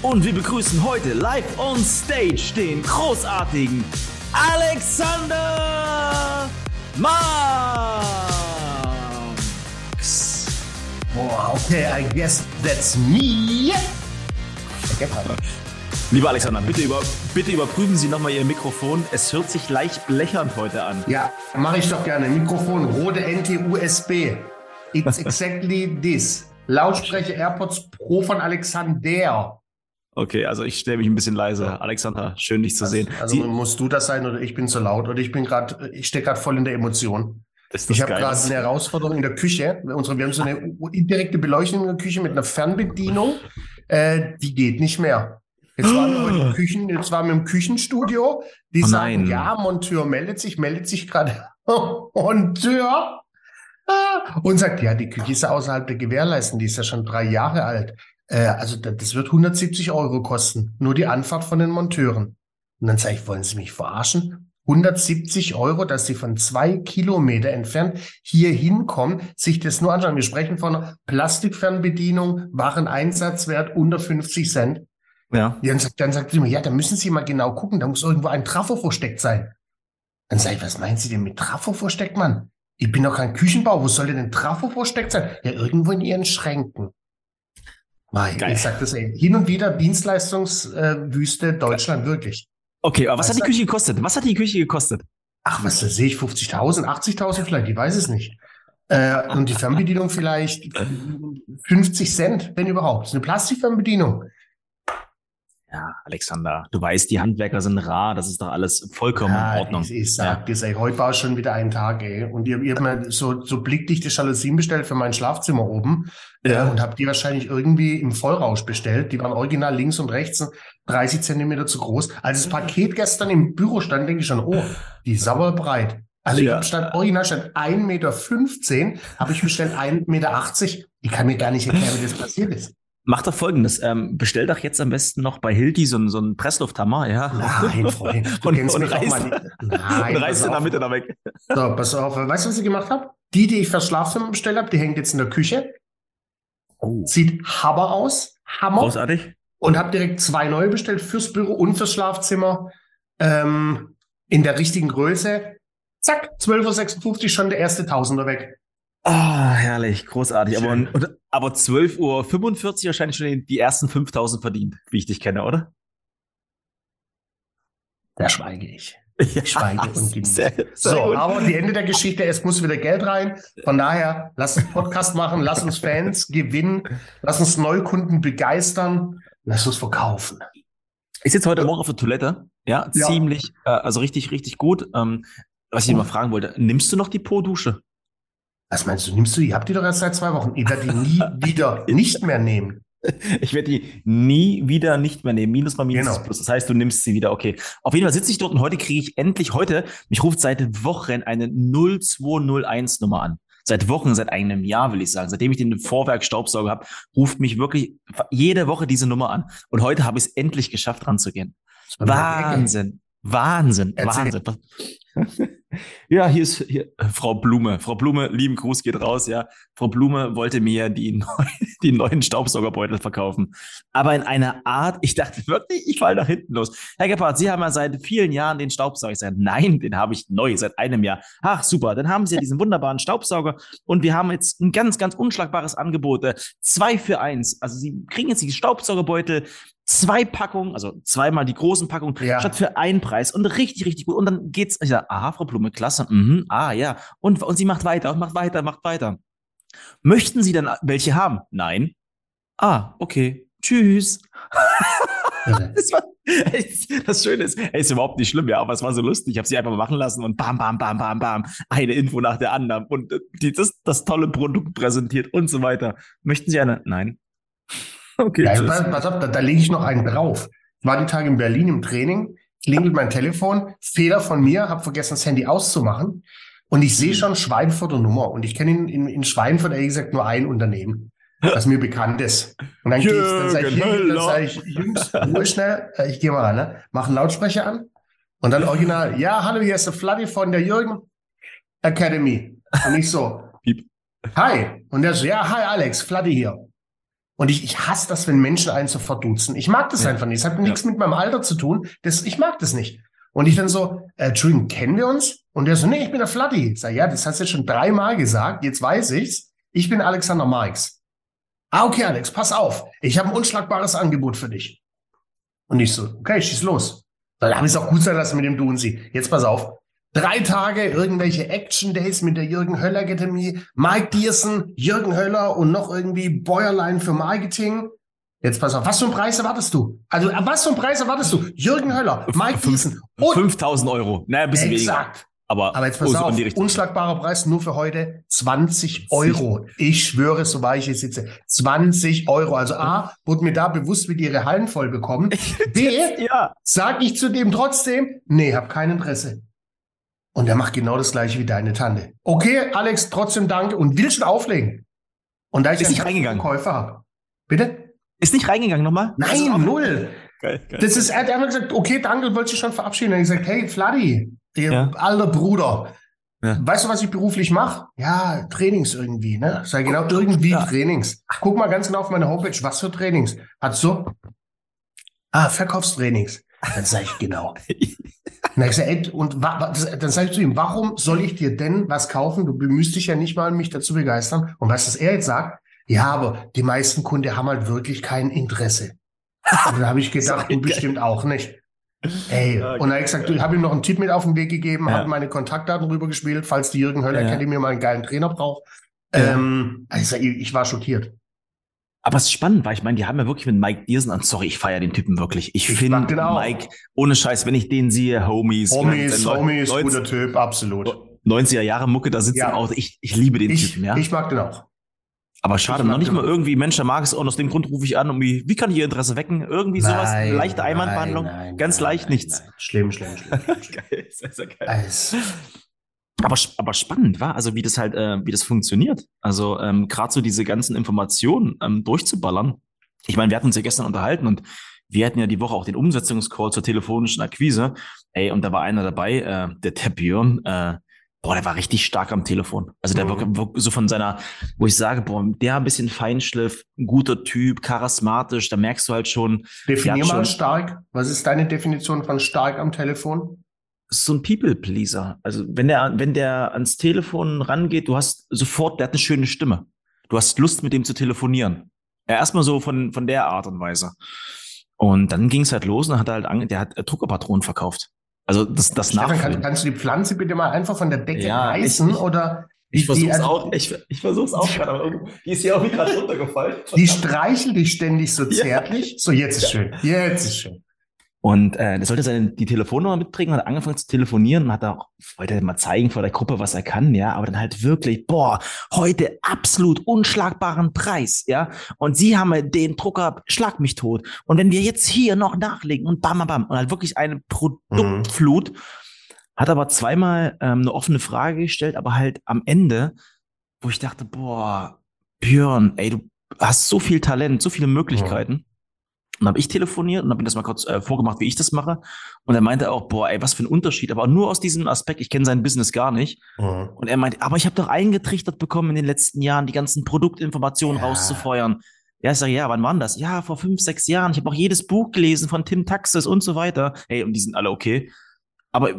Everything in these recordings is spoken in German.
Und wir begrüßen heute live on stage den großartigen Alexander Marx. Boah, okay, I guess that's me. Lieber Alexander, bitte, über, bitte überprüfen Sie nochmal Ihr Mikrofon. Es hört sich leicht blechernd heute an. Ja, mache ich doch gerne. Mikrofon, rote NT-USB. It's exactly this. Lautsprecher AirPods Pro von Alexander. Okay, also ich stelle mich ein bisschen leise. Alexander, schön dich zu also, sehen. Also Sie, musst du das sein oder ich bin zu laut oder ich bin gerade, ich stecke gerade voll in der Emotion. ich habe gerade eine Herausforderung in der Küche. Unsere, wir haben so eine indirekte Beleuchtung in der Küche mit einer Fernbedienung. Äh, die geht nicht mehr. Jetzt waren wir im Küchen, jetzt waren wir im Küchenstudio. Die oh sagen, ja, Monteur meldet sich, meldet sich gerade. Monteur? Ah. Und sagt, ja, die Küche ist ja außerhalb der Gewährleistung, die ist ja schon drei Jahre alt. Äh, also das wird 170 Euro kosten, nur die Anfahrt von den Monteuren. Und dann sage ich, wollen Sie mich verarschen? 170 Euro, dass Sie von zwei Kilometer entfernt hier hinkommen, sich das nur anschauen. Wir sprechen von Plastikfernbedienung, Wareneinsatzwert unter 50 Cent. Ja. Dann sagt, dann sagt sie mir, ja, da müssen Sie mal genau gucken, da muss irgendwo ein Trafo versteckt sein. Dann sage ich, was meinen Sie denn mit Trafo versteckt, Mann? Ich bin doch kein Küchenbau, wo soll denn ein Trafo versteckt sein? Ja, irgendwo in Ihren Schränken. Mein, Geil. Ich sag das ey. Hin und wieder Dienstleistungswüste äh, Deutschland, wirklich. Okay, aber was weißt hat die Küche gekostet? Was hat die Küche gekostet? Ach, was sehe ich? 50.000, 80.000 vielleicht, ich weiß es nicht. Äh, und die Fernbedienung vielleicht 50 Cent, wenn überhaupt. Das ist eine Plastikfernbedienung. Ja, Alexander, du weißt, die Handwerker sind rar, das ist doch alles vollkommen ja, in Ordnung. Ich, ich sag ja. dir, ey, heute war schon wieder ein Tag, ey. Und ihr, ihr habt mir so, so blickdichte Jalousien bestellt für mein Schlafzimmer oben. Ja. Äh, und habt die wahrscheinlich irgendwie im Vollrausch bestellt. Die waren original links und rechts 30 Zentimeter zu groß. Als das Paket gestern im Büro stand, denke ich schon, oh, die ist sauer breit. Also ja. ich stand original stand 1,15 Meter, habe ich bestellt 1,80 Meter. Ich kann mir gar nicht erklären, wie das passiert ist. Mach doch folgendes, ähm, bestell doch jetzt am besten noch bei Hilti so, so einen Presslufthammer, ja. Nein, Freund, du und, kennst und mich reißt, auch mal. Nein, und reißt in der Mitte da weg. So, pass auf, weißt du, was ich gemacht habe? Die, die ich fürs Schlafzimmer bestellt habe, die hängt jetzt in der Küche. Oh. Sieht Hammer aus. Hammer. Großartig. Und habe direkt zwei neue bestellt fürs Büro und fürs Ähm, in der richtigen Größe. Zack, 12.56 Uhr schon der erste Tausender weg. Ah, herrlich, großartig. Aber, aber 12.45 Uhr wahrscheinlich schon die ersten 5000 verdient, wie ich dich kenne, oder? Da schweige ich. Ich schweige und genieße. So, aber die Ende der Geschichte, es muss wieder Geld rein. Von daher, lass uns Podcast machen, lass uns Fans gewinnen, lass uns Neukunden begeistern, lass uns verkaufen. Ich sitze heute Morgen auf der Toilette, ja, ja. ziemlich, äh, also richtig, richtig gut. Ähm, was ich oh. mal fragen wollte, nimmst du noch die Po-Dusche? Was meinst du, nimmst du die? Habt ihr doch erst seit zwei Wochen. Ich werde die nie wieder nicht mehr nehmen. Ich werde die nie wieder nicht mehr nehmen. Minus mal Minus genau. plus. Das heißt, du nimmst sie wieder. Okay. Auf jeden Fall sitze ich dort und heute kriege ich endlich heute, mich ruft seit Wochen eine 0201 Nummer an. Seit Wochen, seit einem Jahr, will ich sagen. Seitdem ich den Vorwerk-Staubsauger habe, ruft mich wirklich jede Woche diese Nummer an. Und heute habe ich es endlich geschafft, ranzugehen. Wahnsinn. Wahnsinn. Erzähl. Wahnsinn. Ja, hier ist hier, äh, Frau Blume. Frau Blume, lieben Gruß geht raus, ja. Frau Blume wollte mir die, neu, die neuen Staubsaugerbeutel verkaufen. Aber in einer Art, ich dachte wirklich, ich falle nach hinten los. Herr Gebhardt, Sie haben ja seit vielen Jahren den Staubsauger. Ich sage, nein, den habe ich neu, seit einem Jahr. Ach, super, dann haben Sie ja diesen wunderbaren Staubsauger und wir haben jetzt ein ganz, ganz unschlagbares Angebot. Äh, zwei für eins. Also Sie kriegen jetzt die Staubsaugerbeutel zwei Packungen, also zweimal die großen Packungen, ja. statt für einen Preis und richtig, richtig gut. Und dann geht's, ich sag, aha, Frau Blume, klasse, mhm, ah, ja. Und, und sie macht weiter und macht weiter, macht weiter. Möchten Sie dann welche haben? Nein. Ah, okay. Tschüss. das, war, das Schöne ist, ey, ist überhaupt nicht schlimm, ja, aber es war so lustig. Ich habe sie einfach machen lassen und bam, bam, bam, bam, bam, eine Info nach der anderen und die, das, das tolle Produkt präsentiert und so weiter. Möchten Sie eine? Nein. Okay. Ja, also, pass auf, da, da lege ich noch einen drauf. Ich war die Tage in Berlin im Training, klingelt mein Telefon, Fehler von mir, habe vergessen, das Handy auszumachen. Und ich sehe schon Schweinfurter Nummer. Und ich kenne in, in, in Schweinfurt ehrlich gesagt nur ein Unternehmen, das mir bekannt ist. Und dann gehe ich, dann sage ich, dann sag ich, Jungs, Ruhe schnell, äh, ich gehe mal ran, ne? Mach einen Lautsprecher an. Und dann original, ja, hallo, hier ist der Fladdy von der Jürgen Academy. Und ich so, hi. Und der so, ja, hi Alex, Fladdy hier. Und ich, ich hasse das, wenn Menschen einen sofort duzen. Ich mag das ja. einfach nicht. Es hat ja. nichts mit meinem Alter zu tun. Das, ich mag das nicht. Und ich dann so, äh, Entschuldigung, kennen wir uns? Und der so, nee, ich bin der Fladdy. Ich sag, ja, das hast du jetzt schon dreimal gesagt. Jetzt weiß ich's. Ich bin Alexander Marx. Ah, okay, Alex, pass auf. Ich habe ein unschlagbares Angebot für dich. Und ich so, okay, schieß los. Dann habe ich es auch gut sein lassen mit dem Du und Sie. Jetzt pass auf. Drei Tage irgendwelche Action Days mit der Jürgen Höller Academy, Mike Diersen, Jürgen Höller und noch irgendwie Bäuerlein für Marketing. Jetzt pass auf, was für einen Preis erwartest du? Also, was für einen Preis erwartest du? Jürgen Höller, Mike Diersen. 5000 Euro. Naja, ein bisschen exakt. weniger. Aber, Aber jetzt pass auf, unschlagbarer Preis nur für heute 20 Euro. Ich schwöre, so war ich hier sitze. 20 Euro. Also A, wurde mir da bewusst, wie die ihre Hallen voll bekommen. B, ja. sag ich zu dem trotzdem, nee, hab kein Interesse. Und er macht genau das gleiche wie deine Tante. Okay, Alex, trotzdem danke und will schon auflegen. Und da ich ist nicht reingegangen. Käufer habe. Bitte? Ist nicht reingegangen nochmal? Nein, null. Geil, geil. Das ist, er hat einfach gesagt, okay, danke, wollte ich schon verabschieden. Er hat gesagt, hey, Fladdy, der ja. alter Bruder. Ja. Weißt du, was ich beruflich mache? Ja, Trainings irgendwie, ne? Sag genau, irgendwie ja. Trainings. Guck mal ganz genau auf meine Homepage, was für Trainings. Hat so? Ah, Verkaufstrainings. Dann sage ich genau. sag ich, und dann sage ich zu ihm, warum soll ich dir denn was kaufen? Du bemühst dich ja nicht mal, mich dazu begeistern. Und weißt du, was er jetzt sagt? Ja, aber die meisten Kunden haben halt wirklich kein Interesse. Und da habe ich gedacht, du bestimmt auch nicht. Ey, ja, und er hat gesagt, ich habe ihm noch einen Tipp mit auf den Weg gegeben, ja. habe meine Kontaktdaten rübergespielt, falls die Jürgen Höller ja. Academy mal einen geilen Trainer braucht. Ähm, also ich war schockiert. Aber es ist spannend, weil ich meine, die haben ja wirklich mit Mike Diersen an. Sorry, ich feiere den Typen wirklich. Ich, ich finde Mike, ohne Scheiß, wenn ich den sehe, Homies. Homies, meine, Homies, 90, guter Typ, absolut. 90er Jahre Mucke, da sitzt ja. auch. Ich, ich liebe den ich, Typen, ja. Ich mag den auch. Aber schade, noch nicht mal irgendwie Mensch, der mag es und aus dem Grund rufe ich an, um wie, wie kann ich ihr Interesse wecken? Irgendwie nein, sowas, leichte Einwandbehandlung, nein, ganz nein, leicht nichts. Schlimm, schlimm, schlimm. geil, sehr, sehr geil. Also. Aber, aber spannend war, also wie das halt, äh, wie das funktioniert. Also ähm, gerade so diese ganzen Informationen ähm, durchzuballern. Ich meine, wir hatten uns ja gestern unterhalten und wir hatten ja die Woche auch den Umsetzungscall zur telefonischen Akquise. Ey, und da war einer dabei, äh, der Tepion, äh, boah, der war richtig stark am Telefon. Also der mhm. war so von seiner, wo ich sage, boah, der ein bisschen Feinschliff, ein guter Typ, charismatisch, da merkst du halt schon. Definier mal schon, stark. Was ist deine Definition von stark am Telefon? So ein People-Pleaser. Also wenn der, wenn der ans Telefon rangeht, du hast sofort, der hat eine schöne Stimme. Du hast Lust, mit dem zu telefonieren. Ja, erstmal so von, von der Art und Weise. Und dann ging es halt los und hat halt, der hat Druckerpatronen verkauft. Also das, das Stefan, kann, kannst du die Pflanze bitte mal einfach von der Decke ja, reißen ich, oder? Ich versuche es auch, ich, ich versuch's auch gerade, aber die ist ja auch gerade runtergefallen. Die streichelt dich ständig so zärtlich. Ja. So, jetzt ist schön. Jetzt ist schön. Und äh, der sollte seine die Telefonnummer mitbringen, hat angefangen zu telefonieren und hat auch, wollte mal zeigen vor der Gruppe, was er kann, ja, aber dann halt wirklich, boah, heute absolut unschlagbaren Preis, ja. Und sie haben den Drucker, schlag mich tot. Und wenn wir jetzt hier noch nachlegen und bam, bam, bam, und halt wirklich eine Produktflut, mhm. hat aber zweimal ähm, eine offene Frage gestellt, aber halt am Ende, wo ich dachte, boah, Björn, ey, du hast so viel Talent, so viele Möglichkeiten. Mhm. Und habe ich telefoniert und habe ihm das mal kurz äh, vorgemacht, wie ich das mache. Und er meinte auch, boah, ey, was für ein Unterschied. Aber nur aus diesem Aspekt, ich kenne sein Business gar nicht. Mhm. Und er meinte, aber ich habe doch eingetrichtert bekommen in den letzten Jahren, die ganzen Produktinformationen ja. rauszufeuern. Ja, ich sage, ja, wann waren das? Ja, vor fünf, sechs Jahren. Ich habe auch jedes Buch gelesen von Tim Taxis und so weiter. Ey, und die sind alle okay. Aber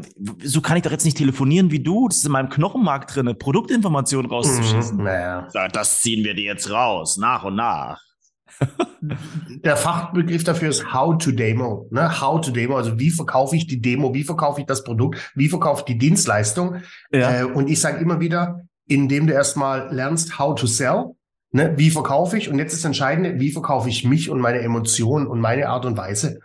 so kann ich doch jetzt nicht telefonieren wie du. Das ist in meinem Knochenmark drin, Produktinformationen rauszuschießen. Mhm, naja. Das ziehen wir dir jetzt raus, nach und nach. Der Fachbegriff dafür ist How to Demo. Ne? How to Demo, also wie verkaufe ich die Demo, wie verkaufe ich das Produkt, wie verkaufe ich die Dienstleistung. Ja. Äh, und ich sage immer wieder, indem du erstmal lernst, how to sell, ne? wie verkaufe ich. Und jetzt ist das Entscheidende, wie verkaufe ich mich und meine Emotionen und meine Art und Weise.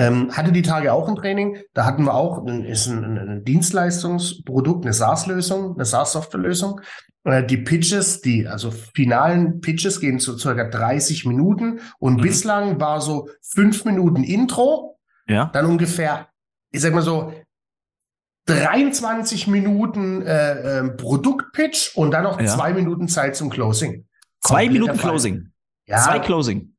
Ähm, hatte die Tage auch ein Training. Da hatten wir auch ein, ist ein, ein Dienstleistungsprodukt, eine SaaS-Lösung, eine SaaS-Software-Lösung. Äh, die Pitches, die also finalen Pitches gehen zu circa 30 Minuten und mhm. bislang war so fünf Minuten Intro, ja. dann ungefähr, ich sag mal so 23 Minuten äh, äh, Produktpitch und dann noch ja. zwei Minuten Zeit zum Closing. Zwei Minuten Closing. Ja. Zwei Closing.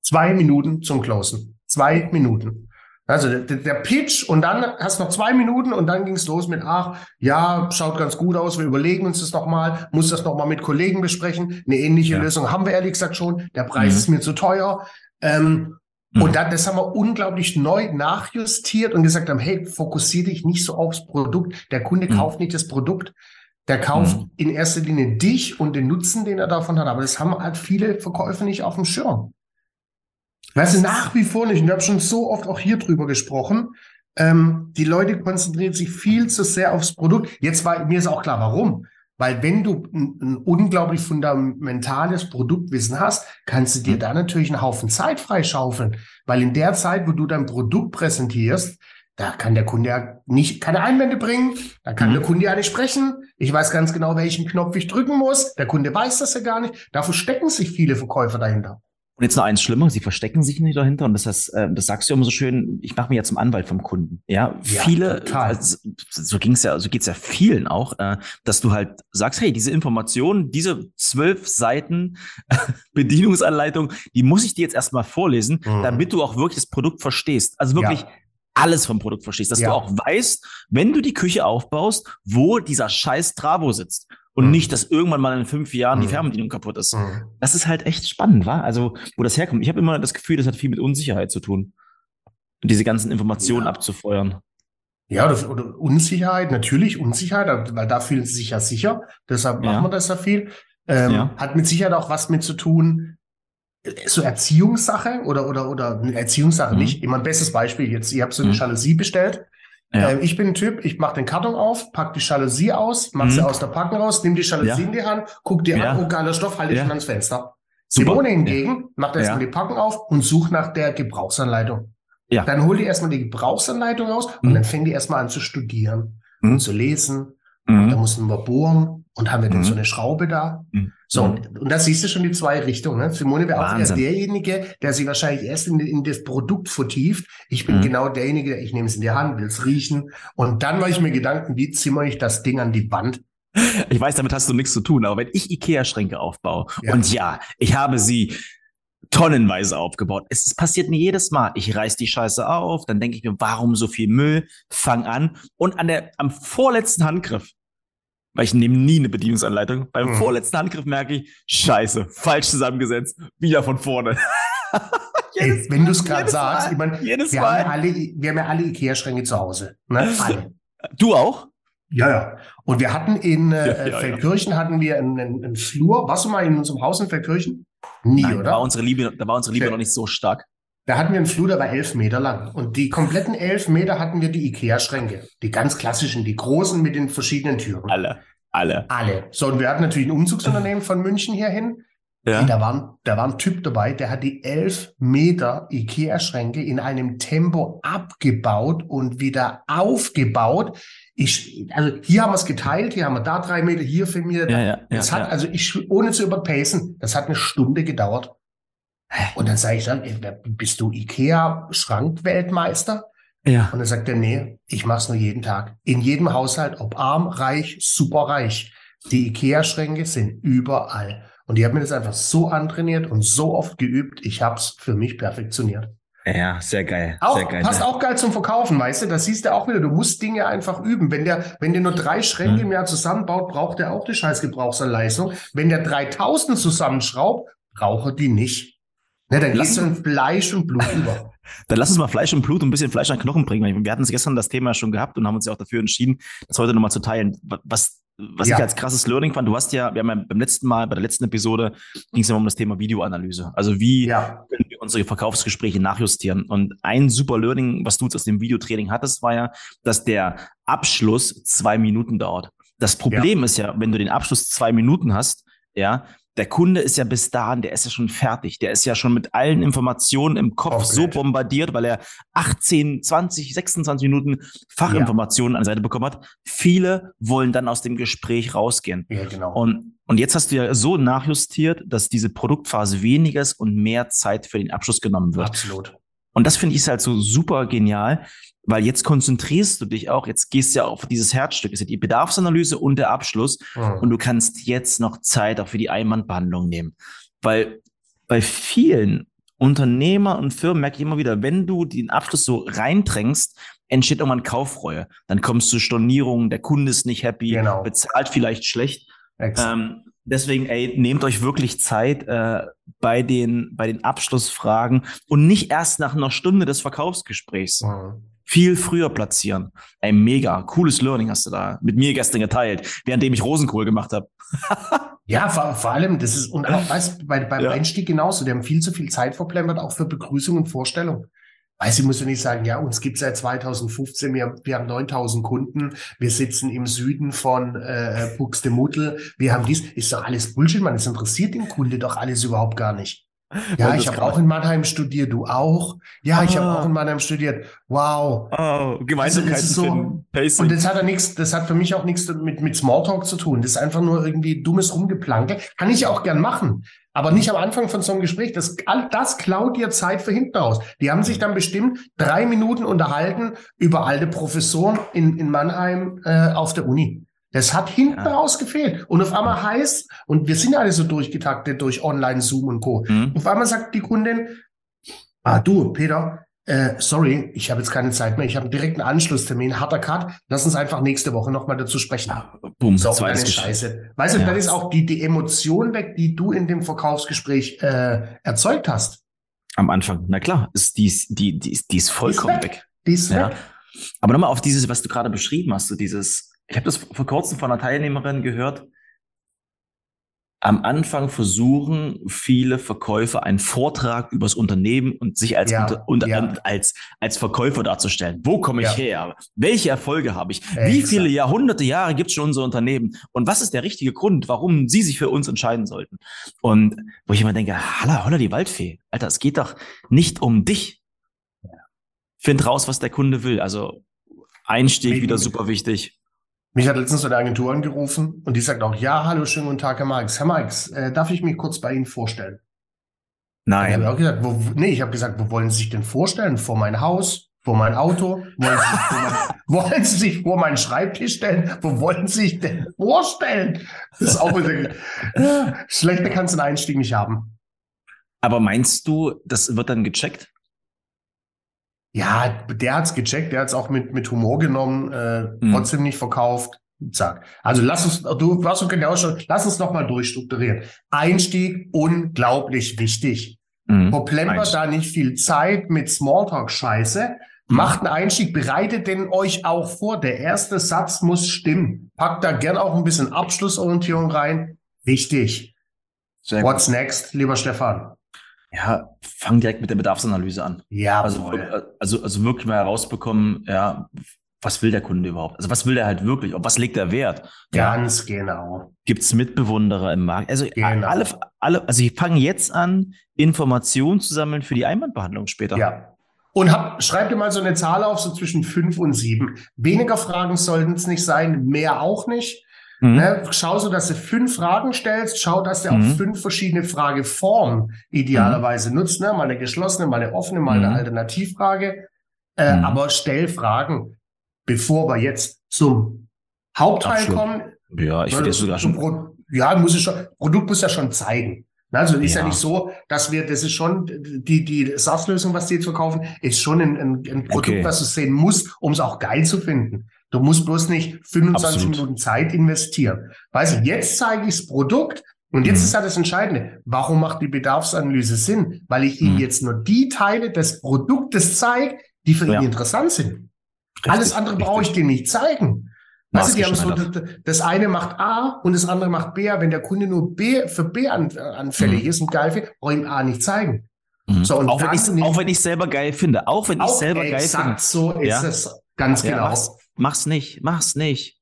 Zwei Minuten zum Closen. Zwei Minuten. Also der, der Pitch und dann hast du noch zwei Minuten und dann ging es los mit, ach, ja, schaut ganz gut aus, wir überlegen uns das nochmal, muss das nochmal mit Kollegen besprechen. Eine ähnliche ja. Lösung haben wir ehrlich gesagt schon. Der Preis mhm. ist mir zu teuer. Ähm, mhm. Und dann, das haben wir unglaublich neu nachjustiert und gesagt haben, hey, fokussiere dich nicht so aufs Produkt. Der Kunde mhm. kauft nicht das Produkt, der kauft mhm. in erster Linie dich und den Nutzen, den er davon hat. Aber das haben halt viele Verkäufer nicht auf dem Schirm. Weißt du, nach wie vor nicht. Und ich habe schon so oft auch hier drüber gesprochen. Ähm, die Leute konzentrieren sich viel zu sehr aufs Produkt. Jetzt war mir ist auch klar, warum. Weil wenn du ein, ein, unglaublich fundamentales Produktwissen hast, kannst du dir mhm. da natürlich einen Haufen Zeit freischaufeln. Weil in der Zeit, wo du dein Produkt präsentierst, da kann der Kunde ja nicht keine Einwände bringen, da kann mhm. der Kunde ja nicht sprechen. Ich weiß ganz genau, welchen Knopf ich drücken muss. Der Kunde weiß das ja gar nicht. Da verstecken sich viele Verkäufer dahinter. Und jetzt noch eins schlimmer, sie verstecken sich nicht dahinter. Und das heißt, äh, das sagst du ja immer so schön, ich mache mich ja zum Anwalt vom Kunden. Ja, ja viele, also, so ging's ja, so geht's ja vielen auch, äh, dass du halt sagst, hey, diese Informationen, diese zwölf Seiten Bedienungsanleitung, die muss ich dir jetzt erstmal vorlesen, mhm. damit du auch wirklich das Produkt verstehst. Also wirklich ja. alles vom Produkt verstehst, dass ja. du auch weißt, wenn du die Küche aufbaust, wo dieser scheiß Travo sitzt und mhm. nicht, dass irgendwann mal in fünf Jahren die mhm. Fernbedienung kaputt ist. Mhm. Das ist halt echt spannend, wa? Also, wo das herkommt. Ich habe immer das Gefühl, das hat viel mit Unsicherheit zu tun. Diese ganzen Informationen ja. abzufeuern. Ja, oder, oder, Unsicherheit, natürlich Unsicherheit, weil da fühlen sie sich ja sicher. Deshalb ja. machen wir das ja viel. Ähm, ja. Hat mit Sicherheit auch was mit zu tun, so Erziehungssache oder, oder, oder Erziehungssache mhm. nicht. Immer ein bestes Beispiel jetzt. Ihr habt so eine mhm. Jalousie bestellt ja. Ähm, ich bin ein Typ, ich mache den Karton auf, pack die Jalousie aus, mach mhm. sie aus der Packung raus, nimm die Jalousie ja. in die Hand, guck dir ja. an, oh geiler Stoff, halte ich ja. ans Fenster. Super. Simone hingegen macht erstmal die Packung auf und sucht nach der Gebrauchsanleitung. Ja. Dann hol die erstmal die Gebrauchsanleitung raus mhm. und dann fängt die erstmal an zu studieren mhm. und zu lesen. Mhm. Da mussten wir bohren und haben wir denn mhm. so eine Schraube da. So, mhm. und, da siehst du schon die zwei Richtungen. Ne? Simone wäre auch eher derjenige, der sich wahrscheinlich erst in, in das Produkt vertieft. Ich bin mhm. genau derjenige, ich nehme es in die Hand, will es riechen. Und dann mache ich mir Gedanken, wie zimmer ich das Ding an die Wand? Ich weiß, damit hast du nichts zu tun, aber wenn ich Ikea-Schränke aufbaue, ja. und ja, ich habe sie tonnenweise aufgebaut. Es, es passiert mir jedes Mal. Ich reiß die Scheiße auf, dann denke ich mir, warum so viel Müll? Fang an. Und an der, am vorletzten Handgriff weil ich nehme nie eine Bedienungsanleitung. Beim mhm. vorletzten Handgriff merke ich, scheiße, falsch zusammengesetzt, wieder von vorne. Ey, wenn du es gerade sagst, ich meine, wir, Haben alle, wir haben ja alle Ikea-Schränke zu Hause. Ne? Alle. Du auch? Ja, ja. Und wir hatten in äh, ja, ja, Feldkirchen ja. hatten wir einen, einen, einen, Flur. Warst du mal in unserem Haus in Feldkirchen? Nie, Nein, oder? Da war unsere Liebe, da war unsere Liebe noch nicht so stark. Da hatten wir einen Flur, der war elf Meter lang. Und die kompletten elf Meter hatten wir die Ikea-Schränke. Die ganz klassischen, die großen mit den verschiedenen Türen. Alle. Alle. Alle. So, und wir hatten natürlich ein Umzugsunternehmen von München hierhin. Ja. da, war, da war ein Typ dabei, der hat die elf Meter Ikea-Schränke in einem Tempo abgebaut und wieder aufgebaut. Ich, also hier haben wir es geteilt, hier haben wir da drei Meter, hier vier Meter. Ja, ja, das hat, also ich, ohne zu überpacen, das hat eine Stunde gedauert. Und dann sage ich dann, bist du Ikea-Schrankweltmeister? Ja. Und dann sagt er, nee, ich mach's nur jeden Tag. In jedem Haushalt, ob arm, reich, super reich. Die Ikea-Schränke sind überall. Und die haben mir das einfach so antrainiert und so oft geübt, ich hab's für mich perfektioniert. Ja, sehr geil. Auch, sehr geil, passt ja. auch geil zum Verkaufen, weißt du? Das siehst du auch wieder. Du musst Dinge einfach üben. Wenn der, wenn der nur drei Schränke hm. im Jahr zusammenbaut, braucht er auch die scheiß Gebrauchsanleistung. Wenn der 3000 zusammenschraubt, braucht er die nicht. Ne, dann du in Fleisch und Blut über. Dann lass uns mal Fleisch und Blut und ein bisschen Fleisch an Knochen bringen. Wir hatten es gestern das Thema schon gehabt und haben uns ja auch dafür entschieden, das heute nochmal zu teilen. Was, was ja. ich als krasses Learning fand, du hast ja, wir haben ja beim letzten Mal, bei der letzten Episode, ging es ja um das Thema Videoanalyse. Also wie ja. können wir unsere Verkaufsgespräche nachjustieren? Und ein super Learning, was du jetzt aus dem Videotraining hattest, war ja, dass der Abschluss zwei Minuten dauert. Das Problem ja. ist ja, wenn du den Abschluss zwei Minuten hast, ja, der Kunde ist ja bis dahin, der ist ja schon fertig. Der ist ja schon mit allen Informationen im Kopf okay. so bombardiert, weil er 18, 20, 26 Minuten Fachinformationen ja. an der Seite bekommen hat. Viele wollen dann aus dem Gespräch rausgehen. Ja, genau. Und, und jetzt hast du ja so nachjustiert, dass diese Produktphase weniger ist und mehr Zeit für den Abschluss genommen wird. Absolut. Und das finde ich halt so super genial, weil jetzt konzentrierst du dich auch, jetzt gehst du ja auf dieses Herzstück, ist ja die Bedarfsanalyse und der Abschluss mhm. und du kannst jetzt noch Zeit auch für die Einwandbehandlung nehmen. Weil bei vielen Unternehmer und Firmen merke ich immer wieder, wenn du den Abschluss so reindrängst, entsteht irgendwann Kaufreue. Dann kommst du Stornierungen, der Kunde ist nicht happy, genau. bezahlt vielleicht schlecht. Ähm, deswegen, ey, nehmt euch wirklich Zeit äh, bei, den, bei den Abschlussfragen und nicht erst nach einer Stunde des Verkaufsgesprächs. Mhm. Viel früher platzieren. Ey, mega. Cooles Learning hast du da mit mir gestern geteilt, währenddem ich Rosenkohl gemacht habe. ja, vor, vor allem, das ist, und auch weißt, bei, beim ja. Einstieg genauso, die haben viel zu viel Zeit verplempert, auch für Begrüßung und Vorstellung. Weiß ich muss ja nicht sagen, ja, uns gibt seit 2015, wir, wir haben 9000 Kunden, wir sitzen im Süden von äh, Buxtemuddel, wir haben dies, ist doch alles Bullshit, man, es interessiert den Kunde doch alles überhaupt gar nicht. Ja, ich habe auch in Mannheim studiert, du auch. Ja, ah. ich habe auch in Mannheim studiert. Wow. Oh, Gemeinsamkeiten also, so. Und das hat ja nichts, das hat für mich auch nichts mit, mit Smalltalk zu tun. Das ist einfach nur irgendwie dummes Rumgeplanke. Kann ich auch gern machen. Aber nicht am Anfang von so einem Gespräch. Das, das klaut dir Zeit für hinten raus. Die haben sich dann bestimmt drei Minuten unterhalten über alte Professoren in, in Mannheim äh, auf der Uni. Das hat hinten ja. raus gefehlt. Und auf einmal heißt, und wir sind alle so durchgetaktet durch Online, Zoom und Co. Mhm. Auf einmal sagt die Kundin, ah du, Peter, äh, sorry, ich habe jetzt keine Zeit mehr. Ich habe direkt einen Anschlusstermin, harter Cut. Lass uns einfach nächste Woche nochmal dazu sprechen. Ja, boom, so, eine Scheiße. Weißt du, ja. dann ist auch die, die Emotion weg, die du in dem Verkaufsgespräch äh, erzeugt hast. Am Anfang, na klar, ist die, die, die, die ist vollkommen die ist weg. weg. Die ist ja. weg. Aber nochmal auf dieses, was du gerade beschrieben hast, so dieses, ich habe das vor kurzem von einer Teilnehmerin gehört. Am Anfang versuchen viele Verkäufer einen Vortrag über das Unternehmen und sich als, ja, unter, unter, ja. als, als Verkäufer darzustellen. Wo komme ich ja. her? Welche Erfolge habe ich? Exakt. Wie viele Jahrhunderte Jahre gibt es schon unser Unternehmen? Und was ist der richtige Grund, warum Sie sich für uns entscheiden sollten? Und wo ich immer denke, holla, holla die Waldfee. Alter, es geht doch nicht um dich. Find raus, was der Kunde will. Also Einstieg wieder super wichtig. Mich hat letztens eine Agentur angerufen und die sagt auch, ja, hallo, schönen guten Tag, Herr Marx. Herr Marx, äh, darf ich mich kurz bei Ihnen vorstellen? Nein. Ich habe auch gesagt, wo, nee, ich habe gesagt, wo wollen Sie sich denn vorstellen? Vor mein Haus? Vor mein Auto? Wollen Sie, sich vor mein, wollen Sie sich vor meinen Schreibtisch stellen? Wo wollen Sie sich denn vorstellen? Das ist auch schlechter kannst du einen Einstieg nicht haben. Aber meinst du, das wird dann gecheckt? Ja, der hat's gecheckt, der hat's auch mit, mit Humor genommen, äh, mhm. trotzdem nicht verkauft. Zack. Also lass uns, du warst du genau schon, lass uns nochmal durchstrukturieren. Einstieg, unglaublich wichtig. Mhm. Verplempert da nicht viel Zeit mit Smalltalk-Scheiße. Mhm. Macht einen Einstieg, bereitet den euch auch vor. Der erste Satz muss stimmen. Packt da gern auch ein bisschen Abschlussorientierung rein. Wichtig. What's next, lieber Stefan? Ja, fang direkt mit der Bedarfsanalyse an. Ja, also, also, also wirklich mal herausbekommen, ja, was will der Kunde überhaupt? Also was will der halt wirklich? Auf was legt er Wert? Ganz ja. genau. Gibt es Mitbewunderer im Markt? Also genau. alle, alle, also ich fange jetzt an, Informationen zu sammeln für die Einwandbehandlung später. Ja. Und hab, schreib dir mal so eine Zahl auf, so zwischen fünf und sieben. Weniger Fragen sollten es nicht sein, mehr auch nicht. Mhm. Ne, schau so, dass du fünf Fragen stellst. Schau, dass du mhm. auch fünf verschiedene Frageformen idealerweise mhm. nutzt. Ne? Mal eine geschlossene, mal eine offene, mal eine mhm. Alternativfrage. Äh, mhm. Aber stell Fragen, bevor wir jetzt zum Hauptteil Abschluss. kommen. Ja, ich finde das sogar schon. Pro ja, muss es schon, Produkt muss ja schon zeigen. Ne, also ist ja. ja. nicht so, dass wir, das ist schon die, die SaaS-Lösung, was die jetzt verkaufen, ist schon ein, ein, ein Produkt, okay. was du sehen musst, um es auch geil zu finden. Du musst bloß nicht 25 Absolut. Minuten Zeit investieren. Weißt du, jetzt zeige ich das Produkt und jetzt mhm. ist ja das Entscheidende. Warum macht die Bedarfsanalyse Sinn? Weil ich Ihnen mhm. jetzt nur die Teile des Produktes zeige, die für ja. ihn interessant sind. Richtig, Alles andere brauche ich dir nicht zeigen. Du, die haben so, das eine macht A und das andere macht B. Wenn der Kunde nur B für B anfällig mhm. ist und geil findet, brauche ich ihm A nicht zeigen. Mhm. So, auch, wenn auch wenn ich selber geil finde. Auch wenn ich selber geil finde. Exakt so ist ja? es. Ganz ja, genau. Mach's, mach's nicht, mach's nicht.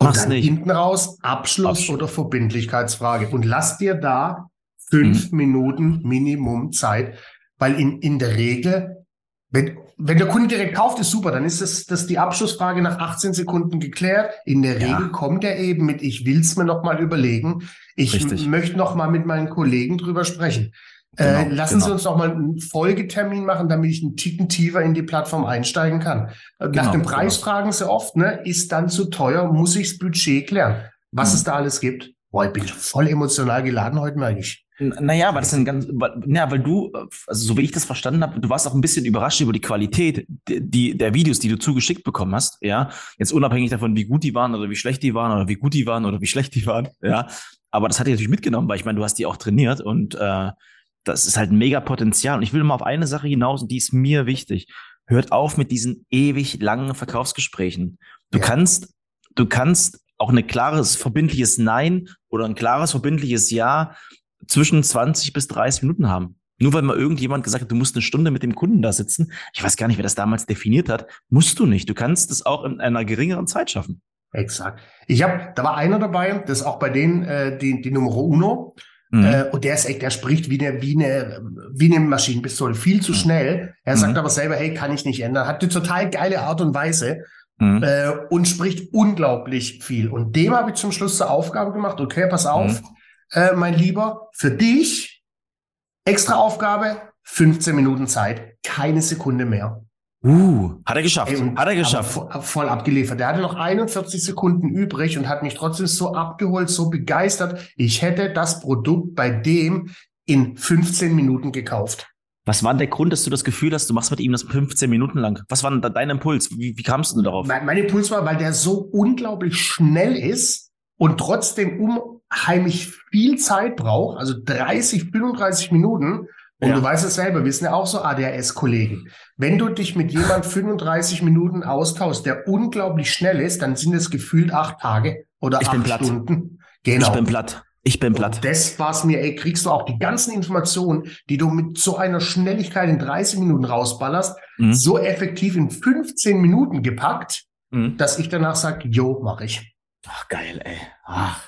Mach's und dann nicht. hinten raus Abschluss, Abschluss, oder Verbindlichkeitsfrage. Und lass dir da fünf mhm. Minuten Minimum Zeit, weil in, in der Regel, wenn, wenn der Kunde direkt kauft, ist super, dann ist das, das die Abschlussfrage nach 18 Sekunden geklärt. In der ja. Regel kommt er eben mit, ich will's mir noch mal überlegen. Ich möchte noch mal mit meinen Kollegen drüber sprechen. Äh, genau, lassen genau. Sie uns doch mal einen Folgetermin machen, damit ich einen Ticken tiefer in die Plattform einsteigen kann. Äh, genau, Nach dem Preis genau. fragen Sie oft, ne? Ist dann zu teuer? Muss ich das Budget klären? Was mhm. es da alles gibt? Boah, ich bin voll emotional geladen heute, merke ich. Naja, weil das dann ganz, ja, weil du, also so wie ich das verstanden habe, du warst auch ein bisschen überrascht über die Qualität die, der Videos, die du zugeschickt bekommen hast, ja. Jetzt unabhängig davon, wie gut die waren oder wie schlecht die waren oder wie gut die waren oder wie schlecht die waren, ja. Aber das hat dich natürlich mitgenommen, weil ich meine, du hast die auch trainiert und äh, das ist halt ein mega Potenzial. Und ich will mal auf eine Sache hinaus und die ist mir wichtig. Hört auf mit diesen ewig langen Verkaufsgesprächen. Du ja. kannst, du kannst auch ein klares, verbindliches Nein oder ein klares, verbindliches Ja zwischen 20 bis 30 Minuten haben. Nur weil mal irgendjemand gesagt hat, du musst eine Stunde mit dem Kunden da sitzen. Ich weiß gar nicht, wer das damals definiert hat. Musst du nicht. Du kannst es auch in einer geringeren Zeit schaffen. Exakt. Ich habe, da war einer dabei, das ist auch bei denen äh, die, die Nummer Uno. Mhm. Äh, und der ist echt, der spricht wie eine, wie eine, wie eine Maschinenpistole, viel zu mhm. schnell. Er sagt mhm. aber selber, hey, kann ich nicht ändern. Hat eine total geile Art und Weise mhm. äh, und spricht unglaublich viel. Und dem habe ich zum Schluss zur Aufgabe gemacht, okay, pass auf, mhm. äh, mein Lieber, für dich extra Aufgabe, 15 Minuten Zeit, keine Sekunde mehr. Uh, hat er geschafft. Ey, hat er geschafft. Voll, voll abgeliefert. Der hatte noch 41 Sekunden übrig und hat mich trotzdem so abgeholt, so begeistert. Ich hätte das Produkt bei dem in 15 Minuten gekauft. Was war denn der Grund, dass du das Gefühl hast, du machst mit ihm das 15 Minuten lang? Was war denn dein Impuls? Wie, wie kamst du darauf? Mein, mein Impuls war, weil der so unglaublich schnell ist und trotzdem unheimlich viel Zeit braucht, also 30, 35 Minuten. Und ja. du weißt es selber, wir sind ja auch so ADHS-Kollegen. Wenn du dich mit jemand 35 Minuten austauschst, der unglaublich schnell ist, dann sind es gefühlt acht Tage oder ich acht Stunden. Genau. Ich bin platt. Ich bin platt. Und das war's mir, ey, kriegst du auch die ganzen Informationen, die du mit so einer Schnelligkeit in 30 Minuten rausballerst, mhm. so effektiv in 15 Minuten gepackt, mhm. dass ich danach sage, jo, mach ich. Ach, geil, ey. Ach.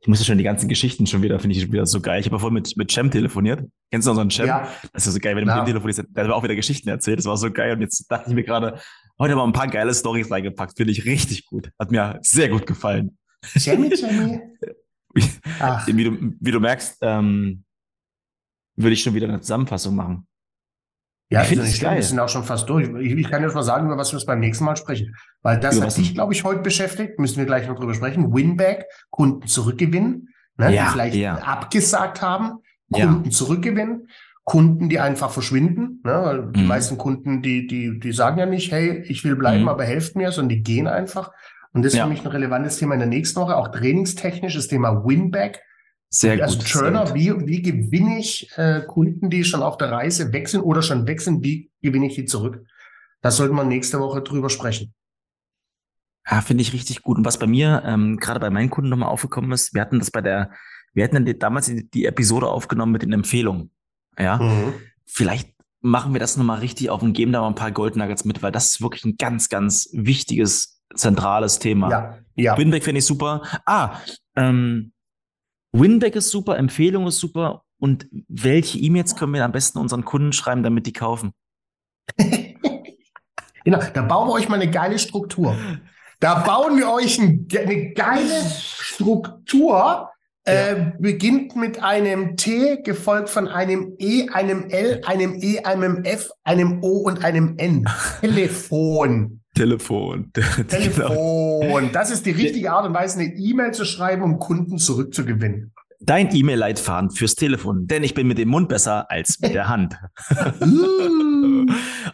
Ich musste schon die ganzen Geschichten schon wieder, finde ich wieder so geil. Ich habe ja vorhin mit, mit Cem telefoniert. Kennst du noch so einen Cem? Ja. Das ist so geil, wenn du ja. mit dem telefonierst. Der hat mir auch wieder Geschichten erzählt. Das war so geil. Und jetzt dachte ich mir gerade, heute mal ein paar geile Stories reingepackt. Finde ich richtig gut. Hat mir sehr gut gefallen. Cemmy, Cemmy. wie, du, wie du merkst, ähm, würde ich schon wieder eine Zusammenfassung machen. Ja, ich finde es geil. Wir sind auch schon fast durch. Ich, ich kann jetzt mal sagen, über was wir beim nächsten Mal sprechen. Weil das ja, hat dich, glaube ich, heute beschäftigt. Müssen wir gleich noch drüber sprechen. Winback, Kunden zurückgewinnen, ne, ja, die vielleicht ja. abgesagt haben, Kunden ja. zurückgewinnen. Kunden, die einfach verschwinden. Ne? Die mhm. meisten Kunden, die, die, die sagen ja nicht, hey, ich will bleiben, mhm. aber helft mir, sondern die gehen einfach. Und das ist ja. für mich ein relevantes Thema in der nächsten Woche, auch trainingstechnisch, das Thema Winback. Sehr gut. Also Turner, wie, wie gewinne ich äh, Kunden, die schon auf der Reise wechseln oder schon wechseln, wie gewinne ich die zurück? Da sollten wir nächste Woche drüber sprechen. Ja, finde ich richtig gut. Und was bei mir, ähm, gerade bei meinen Kunden nochmal aufgekommen ist, wir hatten das bei der, wir hatten damals die, die Episode aufgenommen mit den Empfehlungen. Ja. Mhm. Vielleicht machen wir das nochmal richtig auf und geben da mal ein paar Goldnuggets mit, weil das ist wirklich ein ganz, ganz wichtiges zentrales Thema. Ja, ja. Winback finde ich super. Ah, ähm, Winback ist super, Empfehlung ist super. Und welche E-Mails können wir am besten unseren Kunden schreiben, damit die kaufen? genau, da bauen wir euch mal eine geile Struktur. Da bauen wir euch ein, eine geile Struktur. Äh, beginnt mit einem T, gefolgt von einem E, einem L, einem E, einem F, einem O und einem N. Telefon. Telefon. Telefon. Das ist die richtige Art und Weise, eine E-Mail zu schreiben, um Kunden zurückzugewinnen. Dein E-Mail-Leitfaden fürs Telefon, denn ich bin mit dem Mund besser als mit der Hand.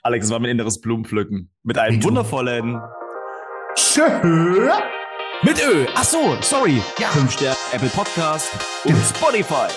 Alex, es war mein inneres Blumenpflücken. Mit einem wundervollen Tschö. Mit Ö. Ach so, sorry. Ja. Fünf Sterne Apple Podcast und Spotify.